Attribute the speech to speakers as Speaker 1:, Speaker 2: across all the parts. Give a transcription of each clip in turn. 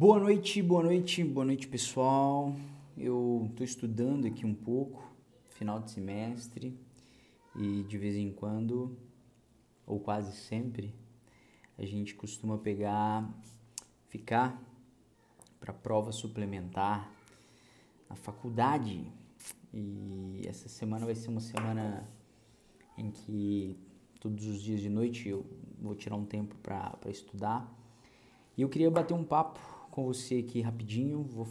Speaker 1: Boa noite, boa noite, boa noite pessoal. Eu estou estudando aqui um pouco, final de semestre, e de vez em quando, ou quase sempre, a gente costuma pegar, ficar para prova suplementar na faculdade. E essa semana vai ser uma semana em que todos os dias de noite eu vou tirar um tempo para estudar. E eu queria bater um papo com você aqui rapidinho. Vou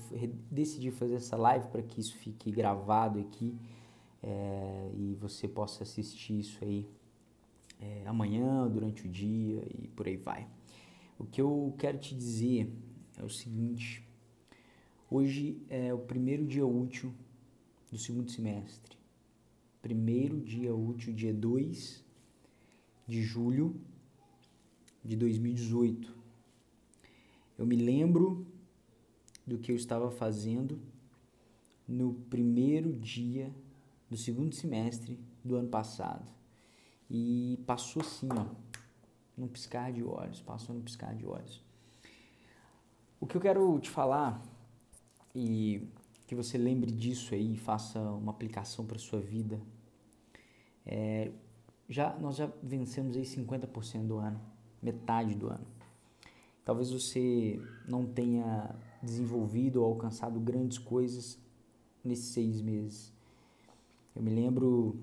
Speaker 1: decidir fazer essa live para que isso fique gravado aqui é, e você possa assistir isso aí é, amanhã, durante o dia e por aí vai. O que eu quero te dizer é o seguinte: hoje é o primeiro dia útil do segundo semestre. Primeiro dia útil, dia 2 de julho de 2018. Eu me lembro do que eu estava fazendo no primeiro dia do segundo semestre do ano passado. E passou assim, ó, num piscar de olhos, passou num piscar de olhos. O que eu quero te falar e que você lembre disso aí, faça uma aplicação para sua vida. É, já nós já vencemos aí 50% do ano, metade do ano. Talvez você não tenha desenvolvido ou alcançado grandes coisas nesses seis meses. Eu me lembro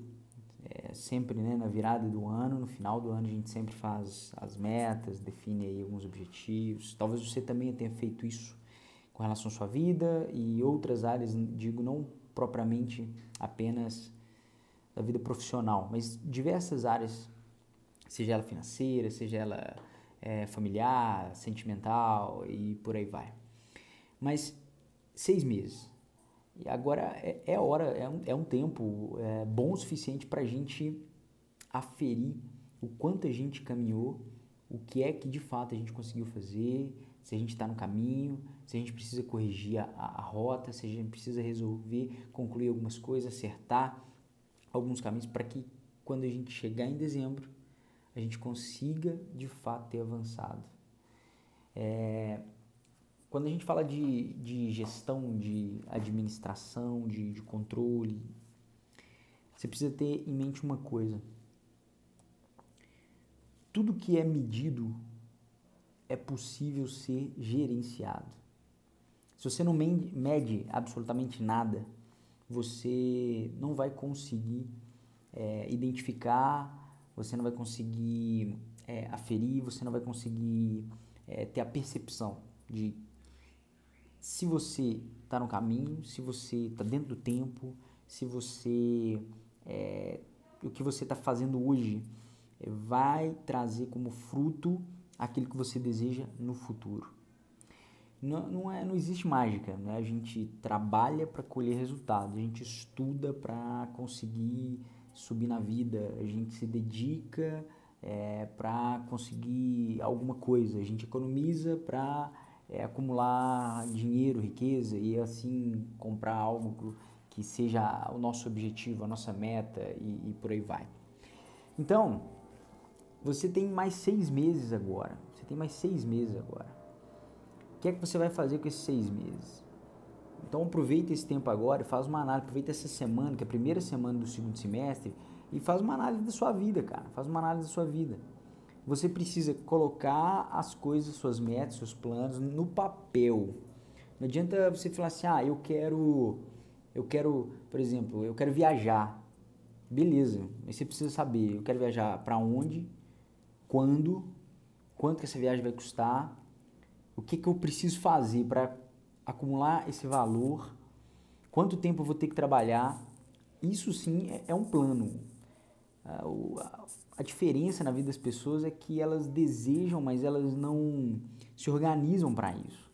Speaker 1: é, sempre né, na virada do ano, no final do ano a gente sempre faz as metas, define aí alguns objetivos. Talvez você também tenha feito isso com relação à sua vida e outras áreas, digo não propriamente apenas da vida profissional, mas diversas áreas, seja ela financeira, seja ela é, familiar, sentimental e por aí vai. Mas seis meses. E agora é, é hora, é um, é um tempo é, bom o suficiente para a gente aferir o quanto a gente caminhou, o que é que de fato a gente conseguiu fazer, se a gente está no caminho, se a gente precisa corrigir a, a, rota, se a gente precisa resolver, concluir algumas coisas, acertar alguns caminhos para que quando a gente chegar em dezembro a gente consiga de fato ter avançado. É, quando a gente fala de, de gestão, de administração, de, de controle, você precisa ter em mente uma coisa. Tudo que é medido é possível ser gerenciado. Se você não mede absolutamente nada, você não vai conseguir é, identificar você não vai conseguir é, aferir, você não vai conseguir é, ter a percepção de se você está no caminho, se você está dentro do tempo, se você é, o que você está fazendo hoje é, vai trazer como fruto aquilo que você deseja no futuro. Não, não, é, não existe mágica, né? A gente trabalha para colher resultados, a gente estuda para conseguir subir na vida, a gente se dedica é, para conseguir alguma coisa, a gente economiza para é, acumular dinheiro, riqueza e assim comprar algo que seja o nosso objetivo, a nossa meta e, e por aí vai. Então, você tem mais seis meses agora. Você tem mais seis meses agora. O que é que você vai fazer com esses seis meses? Então aproveita esse tempo agora e faz uma análise, aproveita essa semana, que é a primeira semana do segundo semestre, e faz uma análise da sua vida, cara. Faz uma análise da sua vida. Você precisa colocar as coisas, suas metas, seus planos no papel. Não adianta você falar assim: "Ah, eu quero eu quero, por exemplo, eu quero viajar". Beleza, mas você precisa saber, eu quero viajar para onde, quando, quanto que essa viagem vai custar, o que que eu preciso fazer para acumular esse valor, quanto tempo eu vou ter que trabalhar. Isso sim é, é um plano. A diferença na vida das pessoas é que elas desejam, mas elas não se organizam para isso.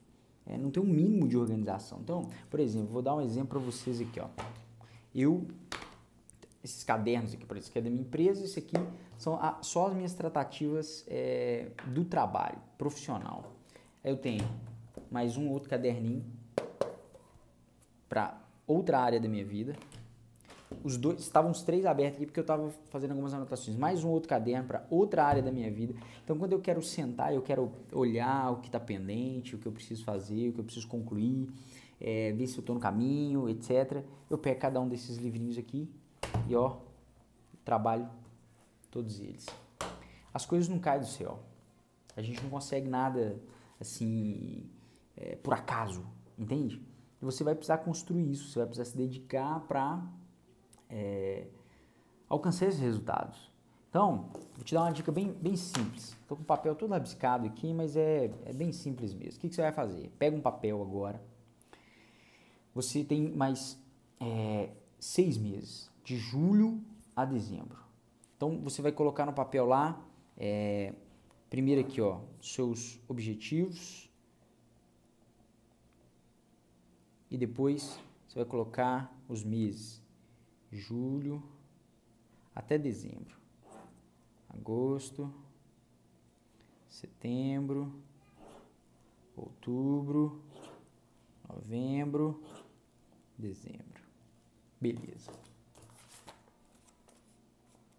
Speaker 1: É, não tem um mínimo de organização. Então, por exemplo, vou dar um exemplo para vocês aqui. Ó. Eu, esses cadernos aqui, por isso que é da minha empresa, isso aqui são a, só as minhas tratativas é, do trabalho profissional. Eu tenho mais um outro caderninho para outra área da minha vida. os dois, estavam os três abertos aqui porque eu estava fazendo algumas anotações. Mais um outro caderno para outra área da minha vida. Então, quando eu quero sentar, eu quero olhar o que está pendente, o que eu preciso fazer, o que eu preciso concluir, é, ver se eu estou no caminho, etc. Eu pego cada um desses livrinhos aqui e, ó, trabalho todos eles. As coisas não caem do céu. A gente não consegue nada assim é, por acaso, entende? Você vai precisar construir isso, você vai precisar se dedicar para é, alcançar esses resultados. Então, vou te dar uma dica bem, bem simples. Estou com o papel todo rabiscado aqui, mas é, é bem simples mesmo. O que, que, você vai fazer? Pega um papel agora. Você tem mais é, seis meses, de julho a dezembro. Então, você vai colocar no papel lá, é, primeiro aqui, ó, seus objetivos. E depois você vai colocar os meses julho até dezembro. Agosto, setembro, outubro, novembro, dezembro. Beleza.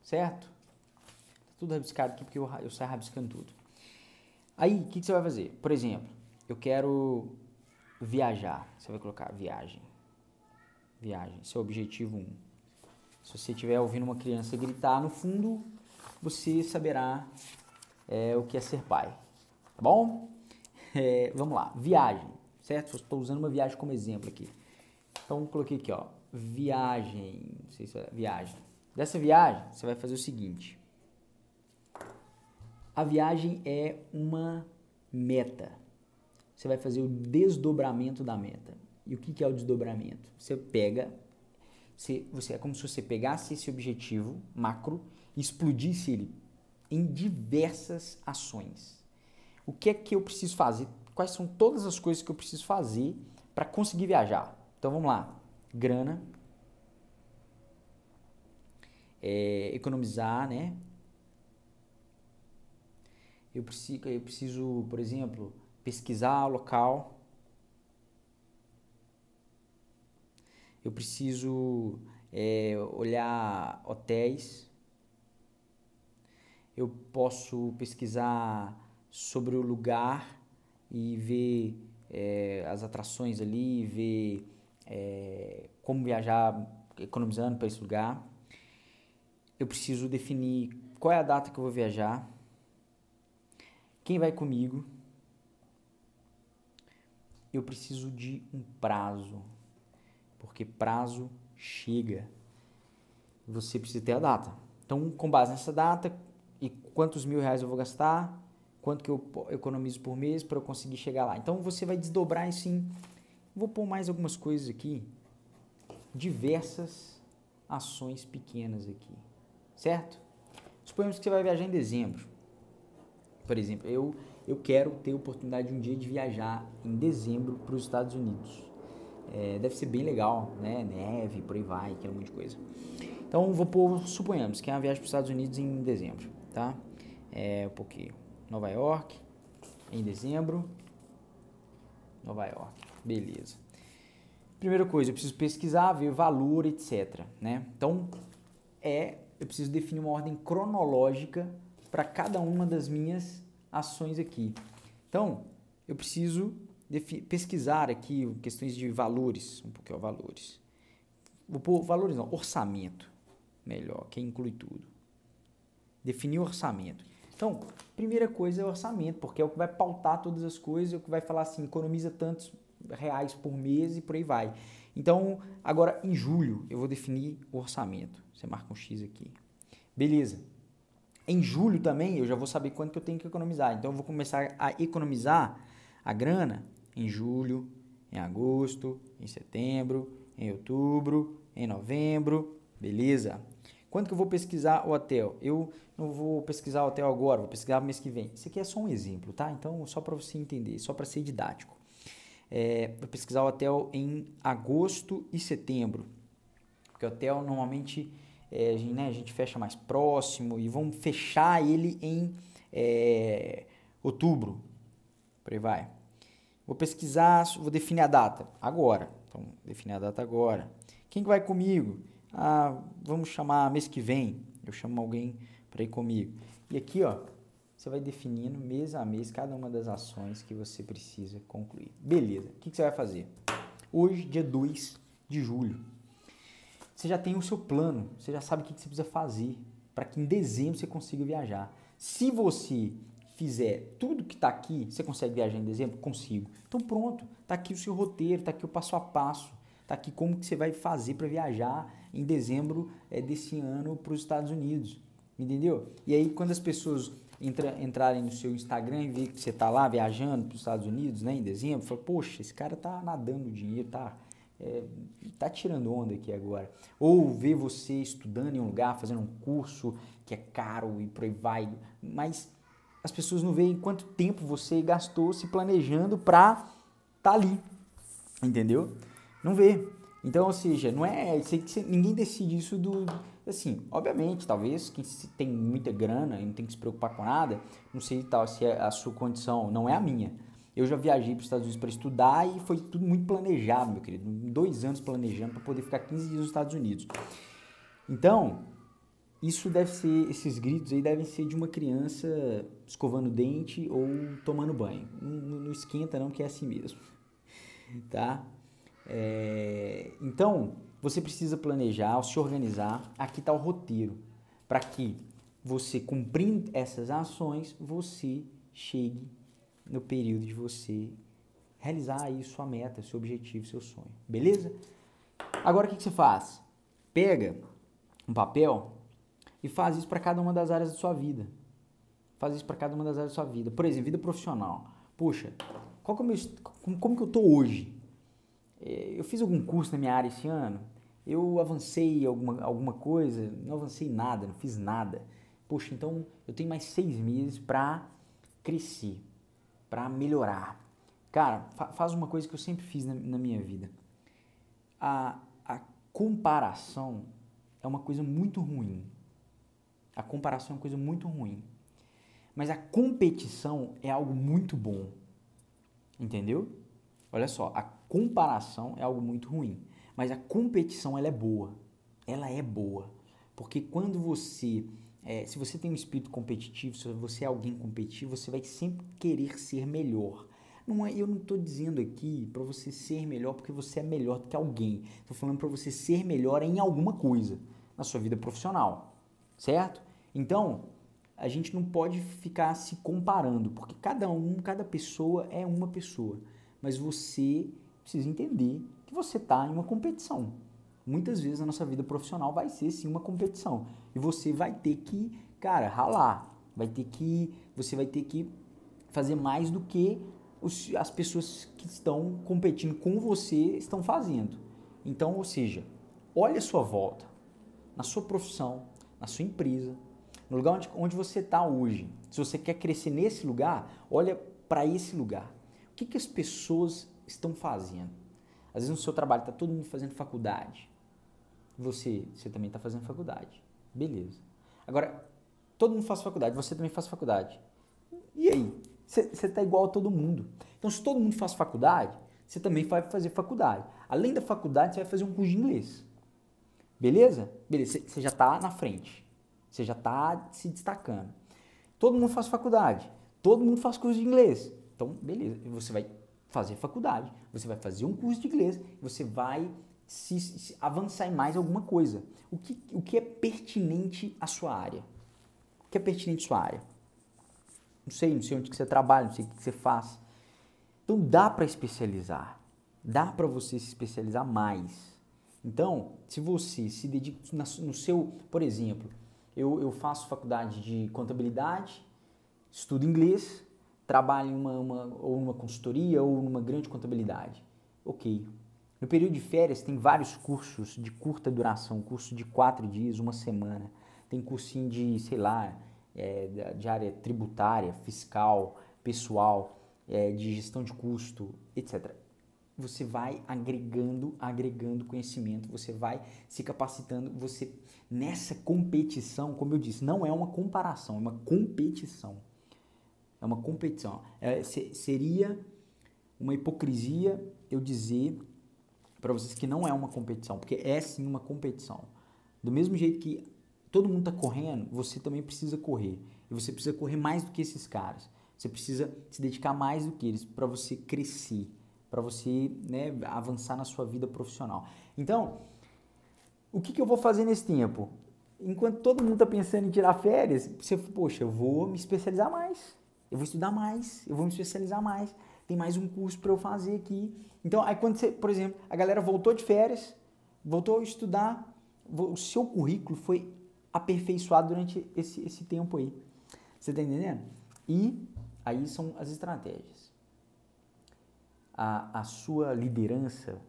Speaker 1: Certo? Tá tudo rabiscado aqui porque eu, eu saio rabiscando tudo. Aí, o que, que você vai fazer? Por exemplo, eu quero viajar. Você vai colocar viagem. Viagem. Seu objetivo 1. Um. Se você estiver ouvindo uma criança gritar no fundo, você saberá é, o que é ser pai. Tá bom? É, vamos lá. Viagem, certo? Estou usando uma viagem como exemplo aqui. Então, coloquei aqui, ó. Viagem. Não sei se é viagem. Dessa viagem, você vai fazer o seguinte. A viagem é uma meta. Você vai fazer o desdobramento da meta. E o que, que é o desdobramento? Você pega você, você, é como se você pegasse esse objetivo macro e explodisse ele em diversas ações. O que é que eu preciso fazer? Quais são todas as coisas que eu preciso fazer para conseguir viajar? Então vamos lá. Grana, é, economizar, né? Eu preciso, eu preciso, por exemplo, pesquisar o local, eu preciso é, olhar hotéis, eu posso pesquisar sobre o lugar e ver é, as atrações ali, ver é, como viajar economizando para esse lugar. Eu preciso definir qual é a data que eu vou viajar, quem vai comigo. Eu preciso de um prazo porque prazo chega. Você precisa ter a data. Então, com base nessa data e quantos mil reais eu vou gastar, quanto que eu economizo por mês para eu conseguir chegar lá. Então, você vai desdobrar isso em... Vou pôr mais algumas coisas aqui. Diversas ações pequenas aqui. Certo? Suponhamos que você vai viajar em dezembro. Por exemplo, eu, eu quero ter oportunidade um dia de viajar em dezembro para os Estados Unidos. É, deve ser bem legal, né? Neve, por aí vai, aquele monte de coisa. Então, vou suponhamos que é uma viagem para os Estados Unidos em dezembro, tá? É, porque Nova York, em dezembro, Nova York, beleza. Primeira coisa, eu preciso pesquisar, ver valor, etc, né? Então, é, eu preciso definir uma ordem cronológica para cada uma das minhas ações aqui. Então, eu preciso pesquisar aqui questões de valores, um pouquinho valores. Vou pôr valores não, orçamento, melhor, que inclui tudo. Definir orçamento. Então, primeira coisa é orçamento, porque é o que vai pautar todas as coisas, é o que vai falar assim, economiza tantos reais por mês e por aí vai. Então, agora em julho eu vou definir o orçamento. Você marca um X aqui. Beleza. Em julho também eu já vou saber quanto que eu tenho que economizar. Então eu vou começar a economizar a grana em julho, em agosto, em setembro, em outubro, em novembro, beleza? Quanto que eu vou pesquisar o hotel? Eu não vou pesquisar o hotel agora, vou pesquisar mês que vem. Isso aqui é só um exemplo, tá? Então, só para você entender, só para ser didático. É, vou pesquisar o hotel em agosto e setembro, porque o hotel normalmente é, a, gente, né, a gente fecha mais próximo e vamos fechar ele em é, outubro, por aí vai. Vou pesquisar, vou definir a data agora. Então, definir a data agora. Quem que vai comigo? ah, vamos chamar mês que vem, eu chamo alguém para ir comigo. E aqui, ó, você vai definindo mês a mês cada uma das ações que você precisa concluir. Beleza, o que, que você vai fazer? Hoje, dia 2 de julho, você já tem o seu plano, você já sabe o que, você precisa fazer para que em dezembro você consiga viajar. Se você fizer tudo que está aqui, você consegue viajar em dezembro? Consigo. Então pronto, está aqui o seu roteiro, está aqui o passo a passo, está aqui como que você vai fazer para viajar em dezembro é, desse ano para os Estados Unidos, entendeu? E aí quando as pessoas entra, entrarem no seu Instagram e ver que você está lá viajando para os Estados Unidos, né, em dezembro, fala, poxa, esse cara tá nadando dinheiro, tá é, tá tirando onda aqui agora. Ou ver você estudando em um lugar, fazendo um curso que é caro e por aí vai, mas as pessoas não veem quanto tempo você gastou se planejando para tá ali, entendeu? Não vê. Então, ou seja, não é ninguém decide isso do assim, obviamente, talvez quem tem muita grana e não tem que se preocupar com nada, não sei tal se é a sua condição não é a minha. Eu já viajei para os Estados Unidos para estudar e foi tudo muito planejado, meu querido. Dois anos planejando para poder ficar 15 dias nos Estados Unidos. Então, isso deve ser, esses gritos aí devem ser de uma criança escovando dente ou tomando banho. Não, não esquenta não, que é assim mesmo, tá? É, então, você precisa planejar, se organizar. Aqui está o roteiro, para que você, cumprindo essas ações, você chegue no período de você realizar aí sua meta, seu objetivo, seu sonho. Beleza? Agora, o que, que você faz? Pega um papel e faz isso para cada uma das áreas da sua vida. Faz isso para cada uma das áreas da sua vida. Por exemplo, vida profissional. Puxa, qual que é meu, como, como que eu estou hoje? É, eu fiz algum curso na minha área esse ano? Eu avancei alguma, alguma coisa? Não avancei nada, não fiz nada. Poxa, então eu tenho mais seis meses para crescer, para melhorar. Cara, fa faz uma coisa que eu sempre fiz na, na minha vida. A, a comparação é uma coisa muito ruim. A comparação é uma coisa muito ruim. Mas a competição é algo muito bom. Entendeu? Olha só, a comparação é algo muito ruim, mas a competição ela é boa. Ela é boa. Porque quando você, é, se você tem um espírito competitivo, se você é alguém competitivo, você vai sempre querer ser melhor. Não é, eu não estou dizendo aqui para você ser melhor porque você é melhor do que alguém. Estou falando para você ser melhor em alguma coisa na sua vida profissional, certo? Então, a gente não pode ficar se comparando, porque cada um, cada pessoa é uma pessoa. Mas você precisa entender que você está em uma competição. Muitas vezes a nossa vida profissional vai ser sim uma competição. E você vai ter que, cara, ralar. Vai ter que. Você vai ter que fazer mais do que os, as pessoas que estão competindo com você estão fazendo. Então, ou seja, olha a sua volta, na sua profissão, na sua empresa, no lugar onde, onde você está hoje. Se você quer crescer nesse lugar, olha para esse lugar. O que, que as pessoas estão fazendo? Às vezes no seu trabalho está todo mundo fazendo faculdade. Você, você também está fazendo faculdade. Beleza. Agora, todo mundo faz faculdade, você também faz faculdade. E aí? Você está igual a todo mundo. Então, se todo mundo faz faculdade, você também vai fazer faculdade. Além da faculdade, você vai fazer um curso de inglês. Beleza? Beleza, você já está na frente. Você já está se destacando. Todo mundo faz faculdade. Todo mundo faz curso de inglês. Então, beleza. Você vai fazer faculdade. Você vai fazer um curso de inglês. Você vai se, se avançar em mais alguma coisa. O que, o que é pertinente à sua área? O que é pertinente à sua área? Não sei, não sei onde que você trabalha, não sei o que você faz. Então dá para especializar. Dá para você se especializar mais. Então, se você se dedica no seu, por exemplo, eu, eu faço faculdade de contabilidade, estudo inglês, trabalho em uma, uma, ou numa consultoria ou numa grande contabilidade. Ok. No período de férias tem vários cursos de curta duração, curso de quatro dias, uma semana. Tem cursinho de, sei lá, é, de área tributária, fiscal, pessoal, é, de gestão de custo, etc. Você vai agregando, agregando conhecimento, você vai se capacitando, você nessa competição, como eu disse, não é uma comparação, é uma competição. É uma competição. É, se, seria uma hipocrisia eu dizer para vocês que não é uma competição, porque é sim uma competição. Do mesmo jeito que todo mundo está correndo, você também precisa correr. E você precisa correr mais do que esses caras. Você precisa se dedicar mais do que eles para você crescer, para você né, avançar na sua vida profissional. Então, o que, que eu vou fazer nesse tempo? Enquanto todo mundo está pensando em tirar férias, você, poxa, eu vou me especializar mais, eu vou estudar mais, eu vou me especializar mais, tem mais um curso para eu fazer aqui. Então, aí quando você, por exemplo, a galera voltou de férias, voltou a estudar, o seu currículo foi aperfeiçoado durante esse, esse tempo aí. Você está entendendo? E aí são as estratégias. A, a sua liderança,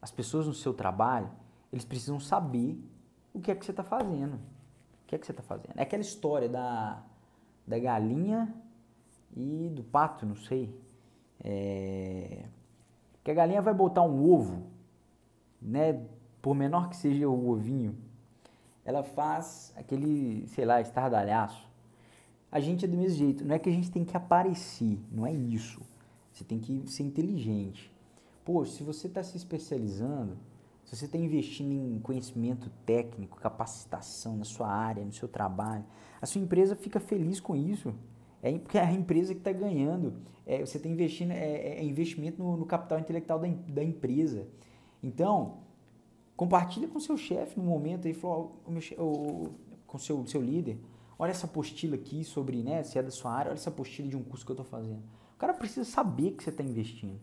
Speaker 1: as pessoas no seu trabalho, eles precisam saber o que é que você está fazendo. O que é que você está fazendo? É aquela história da, da galinha e do pato, não sei. É, que a galinha vai botar um ovo, né? Por menor que seja o ovinho, ela faz aquele, sei lá, estardalhaço. A gente é do mesmo jeito. Não é que a gente tem que aparecer, não é isso. Você tem que ser inteligente. Pô, se você está se especializando, se você está investindo em conhecimento técnico, capacitação na sua área, no seu trabalho, a sua empresa fica feliz com isso. É é a empresa que está ganhando. É, você está investindo, é, é, é investimento no, no, capital intelectual da, da empresa. Então, compartilha com seu chefe no momento o, o, com seu, seu líder. Olha essa apostila aqui sobre, né, se é da sua área, olha essa apostila de um curso que eu estou fazendo. O cara precisa saber que você está investindo.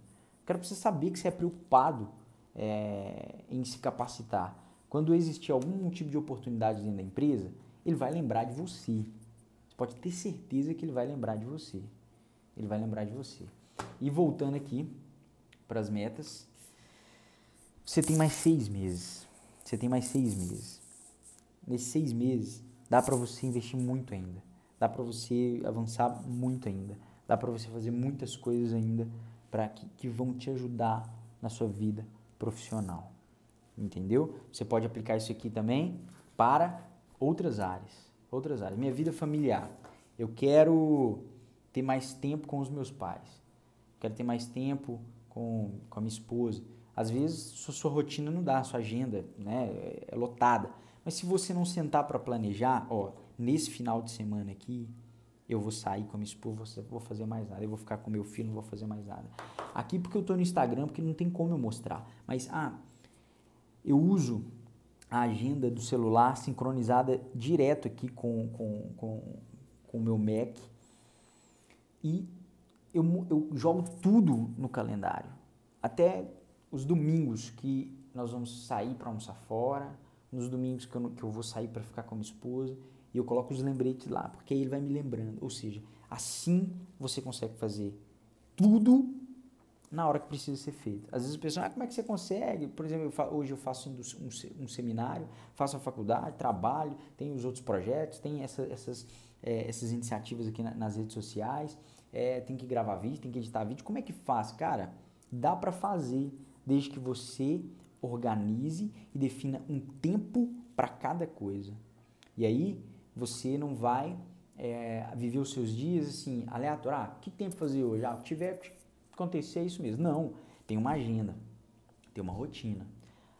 Speaker 1: O cara precisa saber que você é preocupado é, em se capacitar. Quando existir algum tipo de oportunidade dentro da empresa, ele vai lembrar de você. Pode ter certeza que ele vai lembrar de você. Ele vai lembrar de você. E voltando aqui para as metas, você tem mais seis meses. Você tem mais seis meses. Nesses seis meses, dá para você investir muito ainda. Dá para você avançar muito ainda. Dá para você fazer muitas coisas ainda para que, que vão te ajudar na sua vida profissional. Entendeu? Você pode aplicar isso aqui também para outras áreas. Outras áreas. Minha vida familiar. Eu quero ter mais tempo com os meus pais. Quero ter mais tempo com, com a minha esposa. Às vezes sua, sua rotina não dá, sua agenda né, é lotada. Mas se você não sentar para planejar, ó, nesse final de semana aqui, eu vou sair com a minha esposa, vou fazer mais nada, eu vou ficar com meu filho, não vou fazer mais nada. Aqui porque eu estou no Instagram, porque não tem como eu mostrar. Mas, ah, eu uso a agenda do celular sincronizada direto aqui com, com, com, com o meu Mac e eu, eu jogo tudo no calendário. Até os domingos que nós vamos sair para almoçar fora, nos domingos que eu, que eu vou sair para ficar com a minha esposa, e eu coloco os lembretes lá, porque aí ele vai me lembrando. Ou seja, assim você consegue fazer tudo na hora que precisa ser feito. Às vezes a pessoa, ah, como é que você consegue? Por exemplo, eu hoje eu faço um, um, seminário, faço a faculdade, trabalho, tem os outros projetos, tem essa, essas, é, essas iniciativas aqui na, nas redes sociais, é, tem que gravar vídeo, tem que editar vídeo. Como é que faz? Cara, dá para fazer desde que você organize e defina um tempo para cada coisa. E aí você não vai é, viver os seus dias assim, aleatório. Ah, que tempo fazer hoje? Ah, tiver acontecer é isso mesmo. Não, tem uma agenda, tem uma rotina.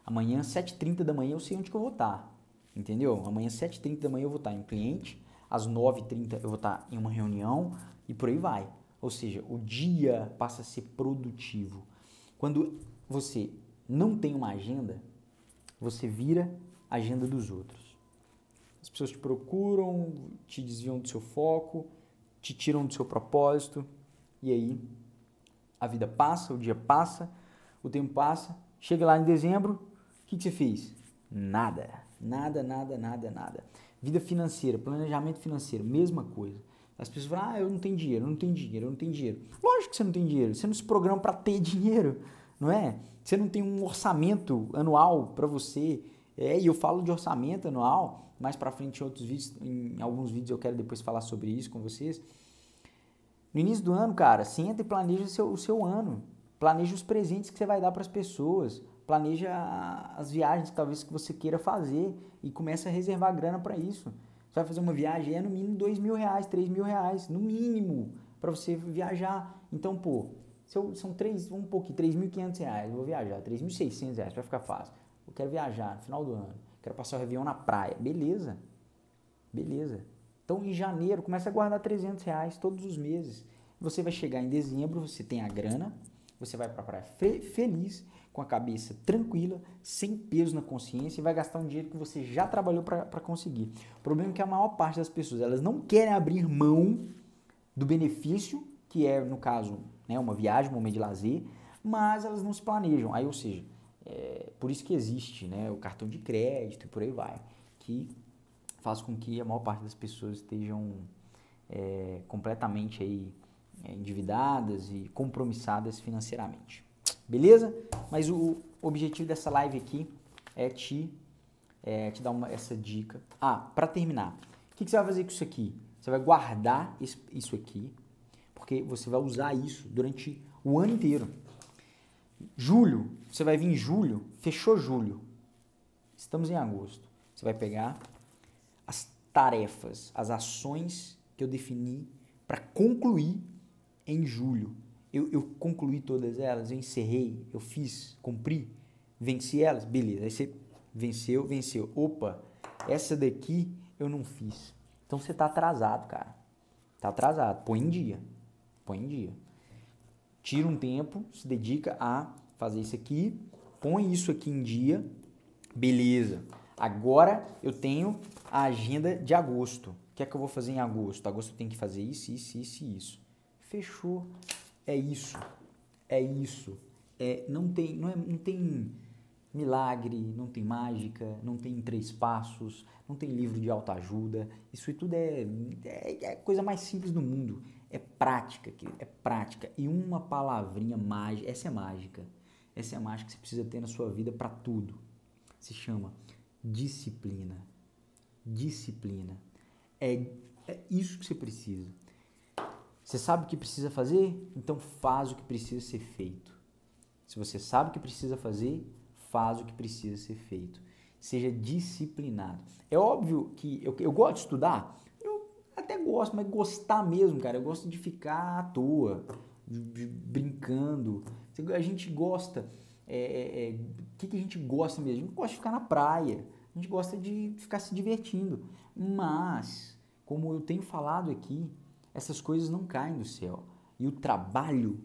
Speaker 1: Amanhã, 7h30 da manhã, eu sei onde que eu vou estar. Entendeu? Amanhã, 7h30 da manhã, eu vou estar em um cliente. Às 9h30 eu vou estar em uma reunião e por aí vai. Ou seja, o dia passa a ser produtivo. Quando você não tem uma agenda, você vira a agenda dos outros. As pessoas te procuram, te desviam do seu foco, te tiram do seu propósito, e aí a vida passa, o dia passa, o tempo passa, chega lá em dezembro, o que, que você fez? Nada, nada, nada, nada, nada. Vida financeira, planejamento financeiro, mesma coisa. As pessoas falam, ah, eu não tenho dinheiro, eu não tenho dinheiro, eu não tenho dinheiro. Lógico que você não tem dinheiro, você não se programa para ter dinheiro, não é? Você não tem um orçamento anual para você. É, e eu falo de orçamento anual, mais para frente em outros vídeos, em alguns vídeos eu quero depois falar sobre isso com vocês. No início do ano, cara, senta e planeja o seu, o seu ano. Planeja os presentes que você vai dar para as pessoas. Planeja as viagens talvez que você queira fazer e começa a reservar grana para isso. Você vai fazer uma viagem, é no mínimo dois mil reais, três mil reais, no mínimo, para você viajar. Então, pô, são três, um pouquinho, três mil quinhentos reais, eu vou viajar, três mil seiscentos reais, vai ficar fácil. Eu quero viajar no final do ano quero passar o Réveillon na praia. Beleza, beleza. Então, em janeiro, começa a guardar 300 reais todos os meses. Você vai chegar em dezembro, você tem a grana, você vai para a praia fe feliz, com a cabeça tranquila, sem peso na consciência e vai gastar um dinheiro que você já trabalhou para conseguir. O problema é que a maior parte das pessoas elas não querem abrir mão do benefício, que é, no caso, né, uma viagem, um momento de lazer, mas elas não se planejam. Aí, ou seja, é, por isso que existe né, o cartão de crédito e por aí vai, que faz com que a maior parte das pessoas estejam é, completamente aí, é, endividadas e compromissadas financeiramente. Beleza? Mas o objetivo dessa live aqui é te, é, te dar uma, essa dica. Ah, para terminar, o que, que, você vai fazer com isso aqui? Você vai guardar isso aqui, porque você vai usar isso durante o ano inteiro. Julho, você vai vir em julho, fechou julho. Estamos em agosto. Você vai pegar tarefas, as ações que eu defini para concluir em julho eu, eu concluí todas elas, eu encerrei, eu fiz, cumpri, venci elas, beleza. Aí você venceu, venceu. Opa, essa daqui eu não fiz. Então você tá atrasado, cara. Tá atrasado. Põe em dia. Põe em dia. Tira um tempo, se dedica a fazer isso aqui, põe isso aqui em dia. Beleza. Agora eu tenho a agenda de agosto. O que é que eu vou fazer em agosto? Agosto eu tenho que fazer isso, isso, isso e isso. Fechou. É isso. É isso. É, não, tem, não, é, não tem milagre, não tem mágica, não tem três passos, não tem livro de autoajuda. Isso tudo é, é, é a coisa mais simples do mundo. É prática, é prática. E uma palavrinha mágica, essa é mágica. Essa é a mágica que você precisa ter na sua vida para tudo. Se chama disciplina. Disciplina. É, é isso que você precisa. Você sabe o que precisa fazer? Então faz o que precisa ser feito. Se você sabe o que precisa fazer, faz o que precisa ser feito. Seja disciplinado. É óbvio que eu, eu gosto de estudar, eu até gosto, mas gostar mesmo, cara, eu gosto de ficar à toa, de, de, brincando. A gente gosta. O é, é, é, que, que a gente gosta mesmo? A gente gosta de ficar na praia, a gente gosta de ficar se divertindo. Mas, como eu tenho falado aqui, essas coisas não caem do céu. E o trabalho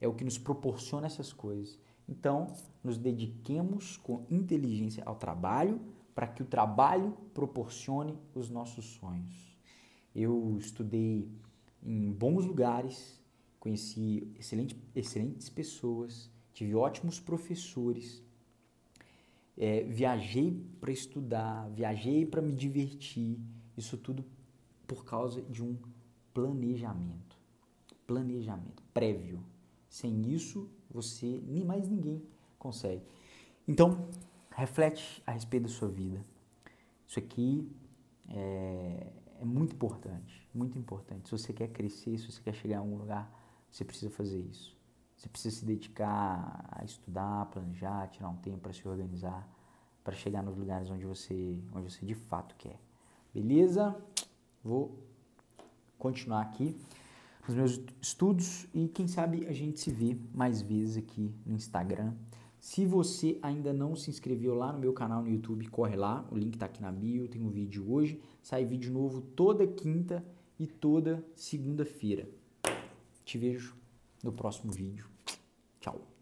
Speaker 1: é o que nos proporciona essas coisas. Então, nos dediquemos com inteligência ao trabalho para que o trabalho proporcione os nossos sonhos. Eu estudei em bons lugares, conheci excelente, excelentes pessoas, tive ótimos professores, é, viajei para estudar, viajei para me divertir, isso tudo por causa de um planejamento. Planejamento prévio. Sem isso, você nem mais ninguém consegue. Então, reflete a respeito da sua vida. Isso aqui é, é muito importante, muito importante. Se você quer crescer, se você quer chegar em algum lugar, você precisa fazer isso. Você precisa se dedicar a estudar, planejar, tirar um tempo para se organizar, para chegar nos lugares onde você, onde você de fato quer. Beleza? Vou continuar aqui nos meus estudos e quem sabe a gente se vê mais vezes aqui no Instagram. Se você ainda não se inscreveu lá no meu canal no YouTube, corre lá, o link está aqui na bio, tem um vídeo hoje, sai vídeo novo toda quinta e toda segunda-feira. Te vejo no próximo vídeo. Tchau.